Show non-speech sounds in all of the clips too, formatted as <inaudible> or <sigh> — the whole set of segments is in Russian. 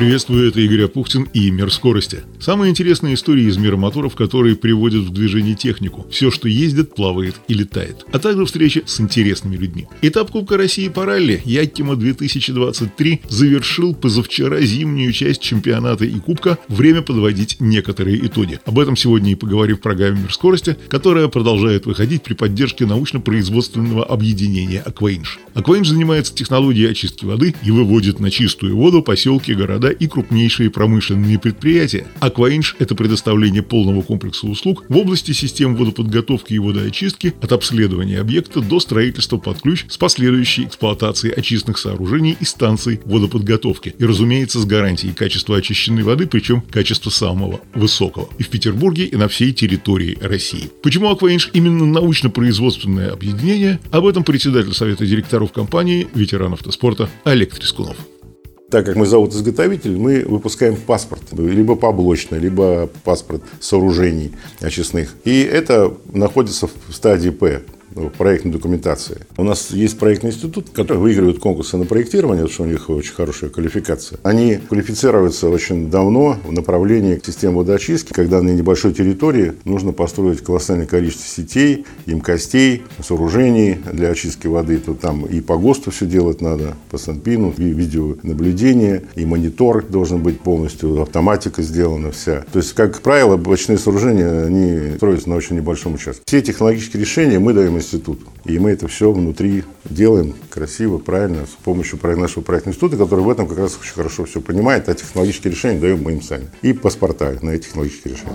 Приветствую, это Игорь Апухтин и «Мир скорости». Самые интересные истории из мира моторов, которые приводят в движение технику. Все, что ездит, плавает и летает. А также встречи с интересными людьми. Этап Кубка России по ралли Якима 2023 завершил позавчера зимнюю часть чемпионата и Кубка. Время подводить некоторые итоги. Об этом сегодня и поговорим в программе «Мир скорости», которая продолжает выходить при поддержке научно-производственного объединения «Акваинж». «Акваинж» занимается технологией очистки воды и выводит на чистую воду поселки, города и крупнейшие промышленные предприятия. Акваинж – это предоставление полного комплекса услуг в области систем водоподготовки и водоочистки от обследования объекта до строительства под ключ с последующей эксплуатацией очистных сооружений и станций водоподготовки. И, разумеется, с гарантией качества очищенной воды, причем качества самого высокого. И в Петербурге, и на всей территории России. Почему Акваинж именно научно-производственное объединение? Об этом председатель Совета директоров компании, ветеран автоспорта Олег Трескунов. Так как мы завод-изготовитель, мы выпускаем паспорт, либо поблочный, либо паспорт сооружений очистных. И это находится в стадии П, проектной документации. У нас есть проектный институт, который выигрывает конкурсы на проектирование, потому что у них очень хорошая квалификация. Они квалифицируются очень давно в направлении системы водоочистки, когда на небольшой территории нужно построить колоссальное количество сетей, емкостей, сооружений для очистки воды. То там и по ГОСТу все делать надо, по Санпину, и видеонаблюдение, и монитор должен быть полностью, автоматика сделана вся. То есть, как правило, блочные сооружения, они строятся на очень небольшом участке. Все технологические решения мы даем институту. И мы это все внутри делаем красиво, правильно, с помощью нашего проектного института, который в этом как раз очень хорошо все понимает, а технологические решения даем мы им сами. И паспорта на эти технологические решения.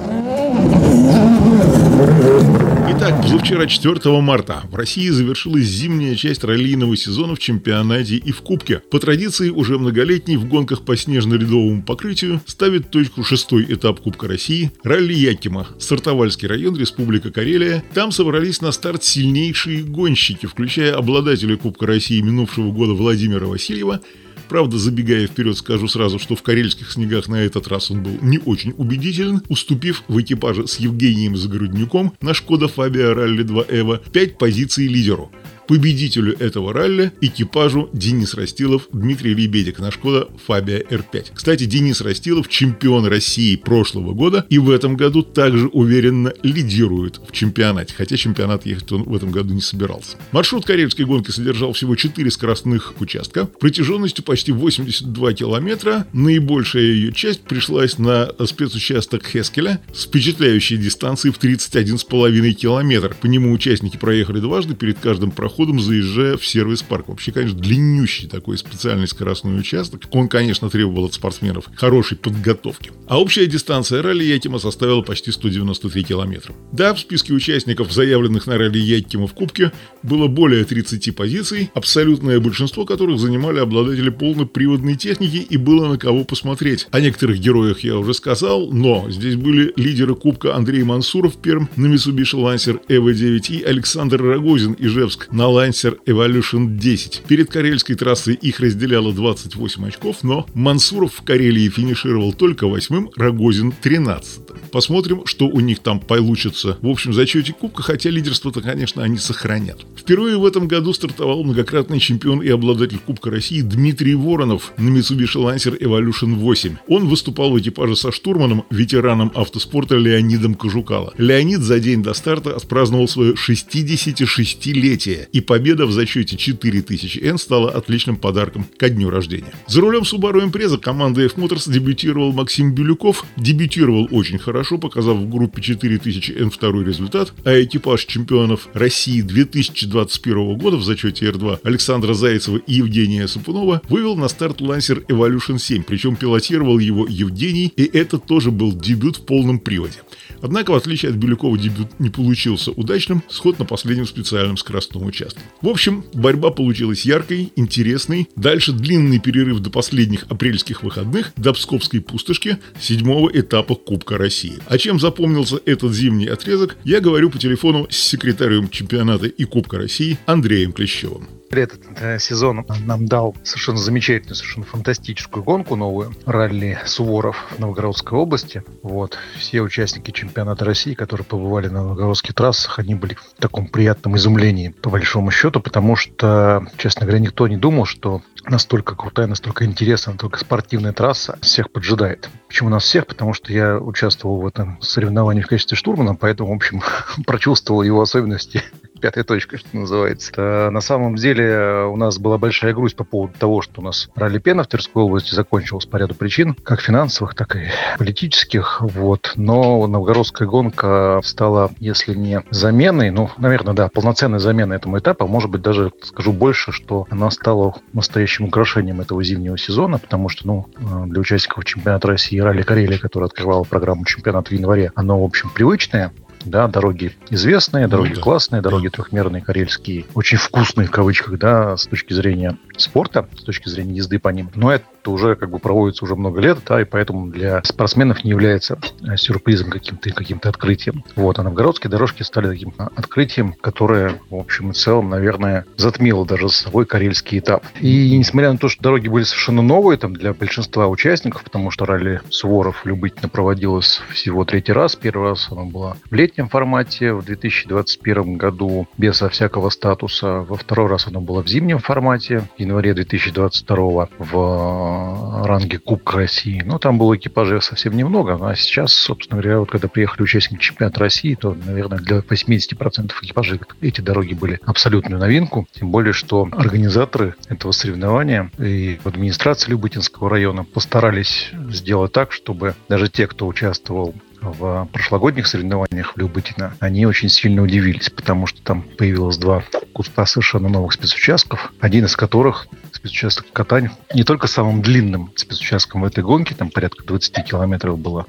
Итак, позавчера 4 марта в России завершилась зимняя часть раллийного сезона в чемпионате и в Кубке. По традиции, уже многолетний в гонках по снежно-ледовому покрытию ставит точку шестой этап Кубка России – ралли Якима, Сартовальский район, Республика Карелия. Там собрались на старт сильнейшие гонщики, включая обладателя Кубка России минувшего года Владимира Васильева – Правда, забегая вперед, скажу сразу, что в карельских снегах на этот раз он был не очень убедителен, уступив в экипаже с Евгением Загороднюком на Шкода Фабия Ралли 2 Эва 5 позиций лидеру – победителю этого ралли, экипажу Денис Растилов, Дмитрий Лебедик на Шкода Фабия R5. Кстати, Денис Растилов чемпион России прошлого года и в этом году также уверенно лидирует в чемпионате, хотя чемпионат ехать он в этом году не собирался. Маршрут карельской гонки содержал всего 4 скоростных участка, протяженностью почти 82 километра. Наибольшая ее часть пришлась на спецучасток Хескеля с впечатляющей дистанцией в 31,5 километр. По нему участники проехали дважды перед каждым проходом ходом заезжая в сервис-парк. Вообще, конечно, длиннющий такой специальный скоростной участок. Он, конечно, требовал от спортсменов хорошей подготовки. А общая дистанция ралли Якима составила почти 193 километра. Да, в списке участников, заявленных на ралли Якима в Кубке, было более 30 позиций, абсолютное большинство которых занимали обладатели полноприводной техники и было на кого посмотреть. О некоторых героях я уже сказал, но здесь были лидеры Кубка Андрей Мансуров Перм на Mitsubishi Lancer EV9 и Александр Рогозин Ижевск на Lancer Evolution 10. Перед карельской трассой их разделяло 28 очков, но Мансуров в Карелии финишировал только восьмым, Рогозин 13 Посмотрим, что у них там получится в общем зачете Кубка, хотя лидерство-то, конечно, они сохранят. Впервые в этом году стартовал многократный чемпион и обладатель Кубка России Дмитрий Воронов на Mitsubishi Lancer Evolution 8. Он выступал в экипаже со штурманом, ветераном автоспорта Леонидом Кожукало. Леонид за день до старта отпраздновал свое 66-летие и победа в зачете 4000 N стала отличным подарком ко дню рождения. За рулем Subaru Impreza команды F-Motors дебютировал Максим Бирюков. Дебютировал очень хорошо, показав в группе 4000 N второй результат, а экипаж чемпионов России 2021 года в зачете R2 Александра Зайцева и Евгения Сапунова вывел на старт Lancer Evolution 7, причем пилотировал его Евгений, и это тоже был дебют в полном приводе. Однако, в отличие от Бирюкова, дебют не получился удачным, сход на последнем специальном скоростном участке. В общем, борьба получилась яркой, интересной. Дальше длинный перерыв до последних апрельских выходных, до Псковской пустошки, седьмого этапа Кубка России. А чем запомнился этот зимний отрезок, я говорю по телефону с секретарем чемпионата и Кубка России Андреем Клещевым. Этот э, сезон нам дал совершенно замечательную, совершенно фантастическую гонку новую. Ралли Суворов в Новгородской области. Вот. Все участники чемпионата России, которые побывали на новгородских трассах, они были в таком приятном изумлении, по большому счету, потому что, честно говоря, никто не думал, что настолько крутая, настолько интересная, настолько спортивная трасса всех поджидает. Почему нас всех? Потому что я участвовал в этом соревновании в качестве штурмана, поэтому, в общем, <laughs> прочувствовал его особенности пятая точка, что называется. А на самом деле у нас была большая грусть по поводу того, что у нас ралли Пена в Тверской области закончилась по ряду причин, как финансовых, так и политических. Вот. Но новгородская гонка стала, если не заменой, ну, наверное, да, полноценной заменой этому этапу, а может быть, даже скажу больше, что она стала настоящим украшением этого зимнего сезона, потому что, ну, для участников чемпионата России ралли Карелия, который открывал программу чемпионата в январе, оно, в общем, привычное, да, дороги известные, дороги ну, да. классные, дороги трехмерные, карельские, очень вкусные в кавычках, да, с точки зрения спорта, с точки зрения езды по ним. Но это уже как бы проводится уже много лет, да, и поэтому для спортсменов не является э, сюрпризом каким-то каким-то открытием. Вот, а новгородские дорожки стали таким а, открытием, которое, в общем и целом, наверное, затмило даже с собой карельский этап. И несмотря на то, что дороги были совершенно новые там для большинства участников, потому что ралли Суворов Любытина проводилось всего третий раз. Первый раз она была в летнем формате в 2021 году без всякого статуса. Во второй раз она была в зимнем формате в январе 2022 в ранге Кубка России. Но там было экипажей совсем немного. А сейчас, собственно говоря, вот когда приехали участники чемпионата России, то, наверное, для 80% экипажей эти дороги были абсолютную новинку. Тем более, что организаторы этого соревнования и администрация Любытинского района постарались сделать так, чтобы даже те, кто участвовал в прошлогодних соревнованиях в Любытино, они очень сильно удивились, потому что там появилось два куска совершенно новых спецучастков, один из которых спецучасток Катань не только самым длинным спецучастком в этой гонке, там порядка 20 километров было,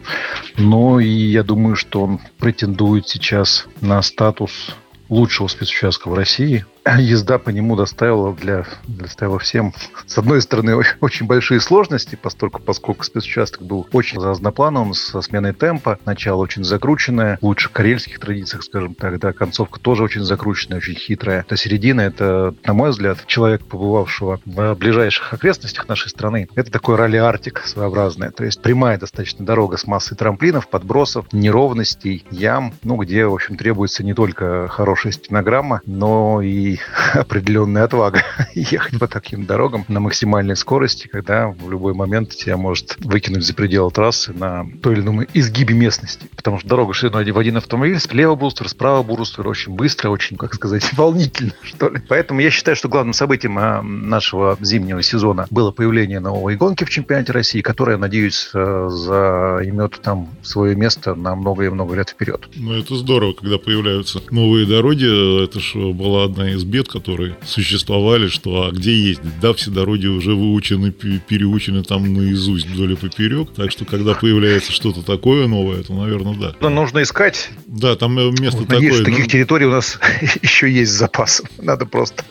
но и я думаю, что он претендует сейчас на статус лучшего спецучастка в России, езда по нему доставила для, доставила всем, с одной стороны, очень большие сложности, поскольку, поскольку спецучасток был очень разноплановым, со сменой темпа. Начало очень закрученное, лучше в карельских традициях, скажем так, да, концовка тоже очень закрученная, очень хитрая. То середина, это, на мой взгляд, человек, побывавшего в ближайших окрестностях нашей страны, это такой ралли Арктик своеобразное. То есть прямая достаточно дорога с массой трамплинов, подбросов, неровностей, ям, ну, где, в общем, требуется не только хорошая стенограмма, но и <laughs> определенная отвага <laughs> ехать по таким дорогам на максимальной скорости, когда в любой момент тебя может выкинуть за пределы трассы на той или ином изгибе местности. Потому что дорога шириной в один автомобиль, слева бустер, справа бустер, очень быстро, очень, как сказать, <laughs> волнительно, что ли. Поэтому я считаю, что главным событием а, нашего зимнего сезона было появление новой гонки в чемпионате России, которая, надеюсь, э, займет там свое место на много и много лет вперед. Ну, это здорово, когда появляются новые дороги. Это же была одна из бед, которые существовали, что а где ездить? Да, все дороги уже выучены, переучены там наизусть вдоль и поперек. Так что, когда появляется что-то такое новое, то, наверное, да. Но нужно искать. Да, там э, место вот, такое. Надеюсь, таких ну... территорий у нас <laughs> еще есть запас. <laughs> Надо просто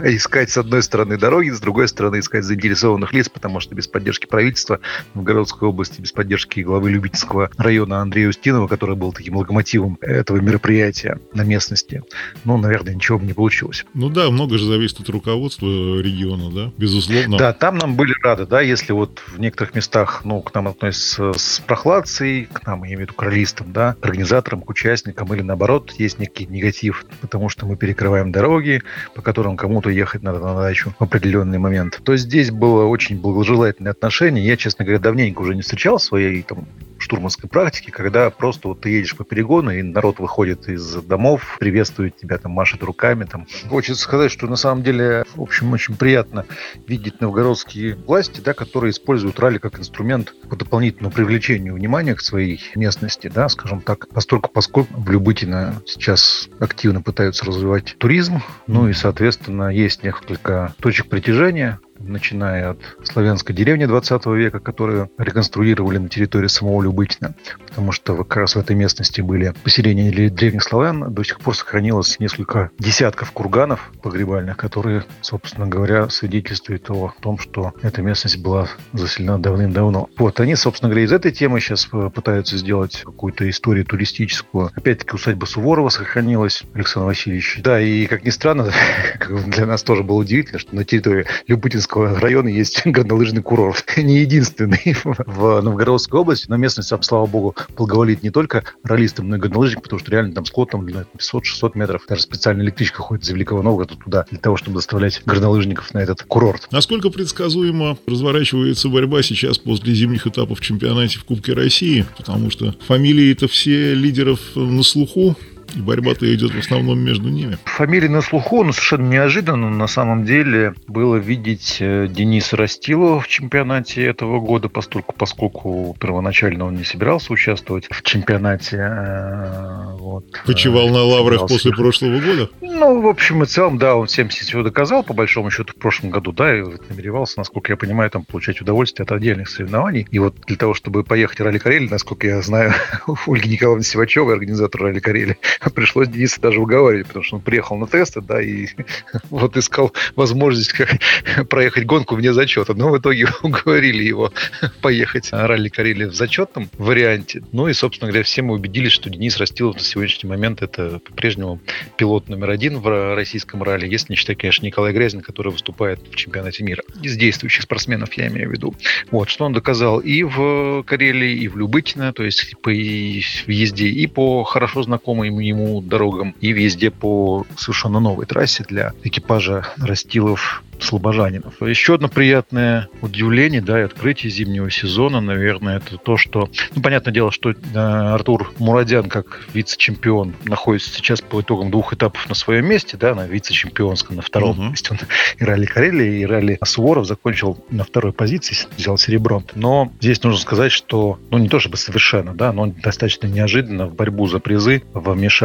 искать с одной стороны дороги, с другой стороны искать заинтересованных лиц, потому что без поддержки правительства в Городской области, без поддержки главы Любительского района Андрея Устинова, который был таким локомотивом этого мероприятия на местности, ну, наверное, ничего бы не получилось случилось. Ну да, много же зависит от руководства региона, да, безусловно. Да, там нам были рады, да, если вот в некоторых местах, ну, к нам относятся с прохладцей, к нам, я имею в виду, к ролистам, да, к организаторам, к участникам, или наоборот, есть некий негатив, потому что мы перекрываем дороги, по которым кому-то ехать надо на дачу в определенный момент, то здесь было очень благожелательное отношение. Я, честно говоря, давненько уже не встречал своей там штурманской практике, когда просто вот ты едешь по перегону, и народ выходит из домов, приветствует тебя, там, машет руками. Там. Хочется сказать, что на самом деле, в общем, очень приятно видеть новгородские власти, да, которые используют ралли как инструмент по дополнительному привлечению внимания к своей местности, да, скажем так, поскольку, поскольку в Любытино сейчас активно пытаются развивать туризм, ну и, соответственно, есть несколько точек притяжения, начиная от славянской деревни 20 века, которую реконструировали на территории самого Любытина, потому что как раз в этой местности были поселения древних славян, до сих пор сохранилось несколько десятков курганов погребальных, которые, собственно говоря, свидетельствуют о том, что эта местность была заселена давным-давно. Вот, они, собственно говоря, из этой темы сейчас пытаются сделать какую-то историю туристическую. Опять-таки, усадьба Суворова сохранилась, Александр Васильевич. Да, и, как ни странно, <laughs> для нас тоже было удивительно, что на территории Любутинского района есть <laughs> горнолыжный курорт. <laughs> Не единственный в Новгородской области, но местность, слава богу, благоволит не только ролистам, но и горнолыжникам, потому что реально там склон там 500-600 метров. Даже специальная электричка ходит из Великого Новгорода туда для того, чтобы доставлять горнолыжников на этот курорт. Насколько предсказуемо разворачивается борьба сейчас после зимних этапов чемпионате в Кубке России? Потому что фамилии-то все лидеров на слуху. И борьба-то идет в основном между ними. Фамилии на слуху, но совершенно неожиданно на самом деле было видеть э, Дениса Растилова в чемпионате этого года, поскольку, поскольку первоначально он не собирался участвовать в чемпионате. Э, вот, Почевал на лаврах после прошлого года? Ну, в общем и целом, да, он всем себя доказал, по большому счету, в прошлом году, да, и намеревался, насколько я понимаю, там получать удовольствие от отдельных соревнований. И вот для того, чтобы поехать в ралли Карелии, насколько я знаю, <laughs> Ольги Николаевны Сивачевой, организатор ралли Карелии, <laughs> пришлось Дениса даже уговаривать, потому что он приехал на тесты, да, и <laughs> вот искал возможность как <laughs> проехать гонку вне зачета. Но в итоге уговорили его поехать ралли Карелии в зачетном варианте. Ну и, собственно говоря, все мы убедились, что Денис Растилов на сегодняшний момент это по-прежнему пилот номер один в российском ралли, если не считать, конечно, Николай Грязин, который выступает в чемпионате мира. Из действующих спортсменов я имею в виду. Вот, что он доказал и в Карелии, и в Любытино, то есть по езде, и по хорошо знакомым ему дорогам, и везде по совершенно новой трассе для экипажа Растилов слобожанинов. Еще одно приятное удивление, да, и открытие зимнего сезона, наверное, это то, что, ну, понятное дело, что э, Артур Мурадян, как вице-чемпион, находится сейчас по итогам двух этапов на своем месте, да, на вице-чемпионском, на втором. Uh-huh. То есть он и ралли Карелии, и ралли Суворов закончил на второй позиции, взял серебро. Но здесь нужно сказать, что, ну, не то чтобы совершенно, да, но достаточно неожиданно в борьбу за призы вмешались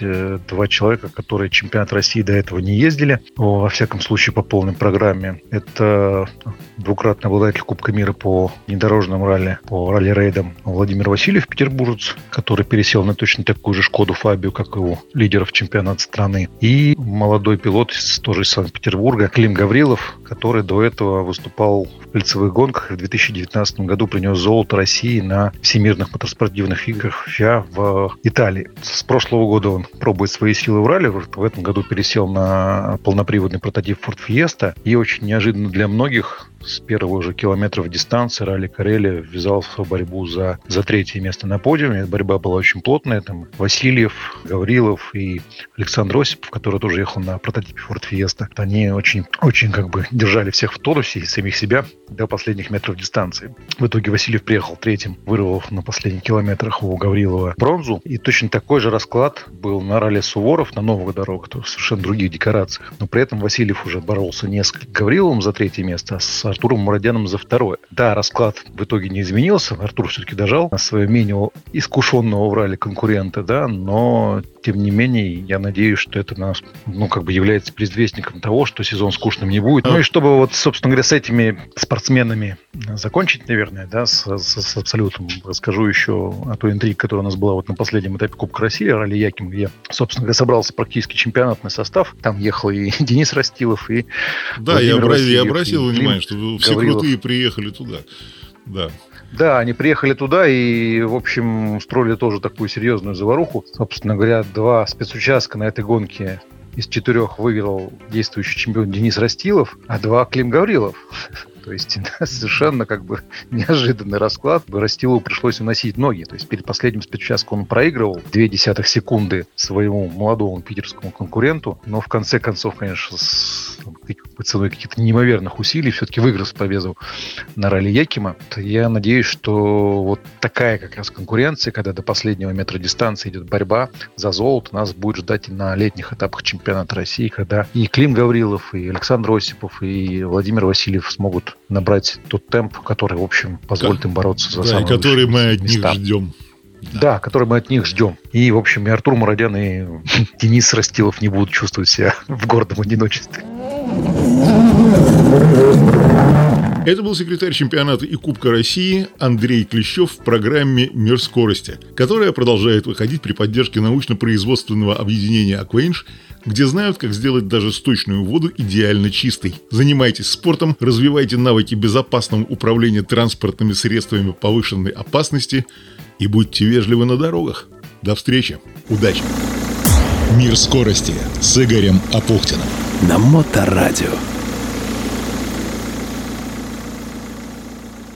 э, два человека, которые чемпионат России до этого не ездили, во всяком случае по полной программе. Это двукратный обладатель Кубка мира по внедорожным ралли, по ралли-рейдам Владимир Васильев, петербуржец, который пересел на точно такую же Шкоду Фабию, как и у лидеров чемпионата страны. И молодой пилот тоже из Санкт-Петербурга Клим Гаврилов, который до этого выступал в кольцевых гонках и в 2019 году принес золото России на всемирных мотоспортивных играх ФИА в Италии. С прошлого года он пробует свои силы в ралли, в этом году пересел на полноприводный прототип Ford Fiesta. И очень неожиданно для многих с первого же километров дистанции Ралли Карелия ввязался в борьбу за, за третье место на подиуме. Борьба была очень плотная. Там Васильев, Гаврилов и Александр Осипов, который тоже ехал на прототипе Ford Fiesta. Они очень, очень как бы держали всех в тонусе и самих себя до последних метров дистанции. В итоге Васильев приехал третьим, вырвал на последних километрах у Гаврилова бронзу. И точно такой же расклад был на ралли Суворов на новых дорогах, то совершенно других декорациях. Но при этом Васильев уже боролся не с Гавриловым за третье место, а с Артуром Мурадяном за второе. Да, расклад в итоге не изменился. Артур все-таки дожал на свое менее искушенного в ралли конкурента, да, но тем не менее, я надеюсь, что это нас, ну, как бы является предвестником того, что сезон скучным не будет. Ну и чтобы вот, собственно говоря, с этими спортсменами закончить, наверное, да, с, с, с абсолютом, расскажу еще о той интриге, которая у нас была вот на последнем этапе Кубка России, ралли Яким, где, собственно говоря, собрался практически чемпионатный состав. Там ехал и <laughs> Денис Растилов, и Да, я, обратил, я обратил внимание, что все Гаврилов. крутые приехали туда. Да. Да, они приехали туда и, в общем, устроили тоже такую серьезную заваруху. Собственно говоря, два спецучастка на этой гонке из четырех выиграл действующий чемпион Денис Растилов, а два Клим Гаврилов. <laughs> То есть <laughs> да, совершенно как бы <laughs> неожиданный расклад. Растилову пришлось уносить ноги. То есть перед последним спецучастком он проигрывал две десятых секунды своему молодому питерскому конкуренту. Но в конце концов, конечно, с ценой каких-то неимоверных усилий все-таки выиграл с победу на ралли Якима. Я надеюсь, что вот такая как раз конкуренция, когда до последнего метра дистанции идет борьба за золото, нас будет ждать на летних этапах чемпионата России, когда и Клим Гаврилов, и Александр Осипов, и Владимир Васильев смогут набрать тот темп, который, в общем, позволит им бороться за да, самые который мы от них ждем. Да. да, который мы от них ждем. И, в общем, и Артур Мурадян, и <laughs> Денис Растилов не будут чувствовать себя <laughs> в гордом одиночестве. Это был секретарь чемпионата и Кубка России Андрей Клещев в программе «Мир скорости», которая продолжает выходить при поддержке научно-производственного объединения «Аквейнш», где знают, как сделать даже сточную воду идеально чистой. Занимайтесь спортом, развивайте навыки безопасного управления транспортными средствами повышенной опасности и будьте вежливы на дорогах. До встречи. Удачи! Мир скорости с Игорем Апухтиным. На Моторадио.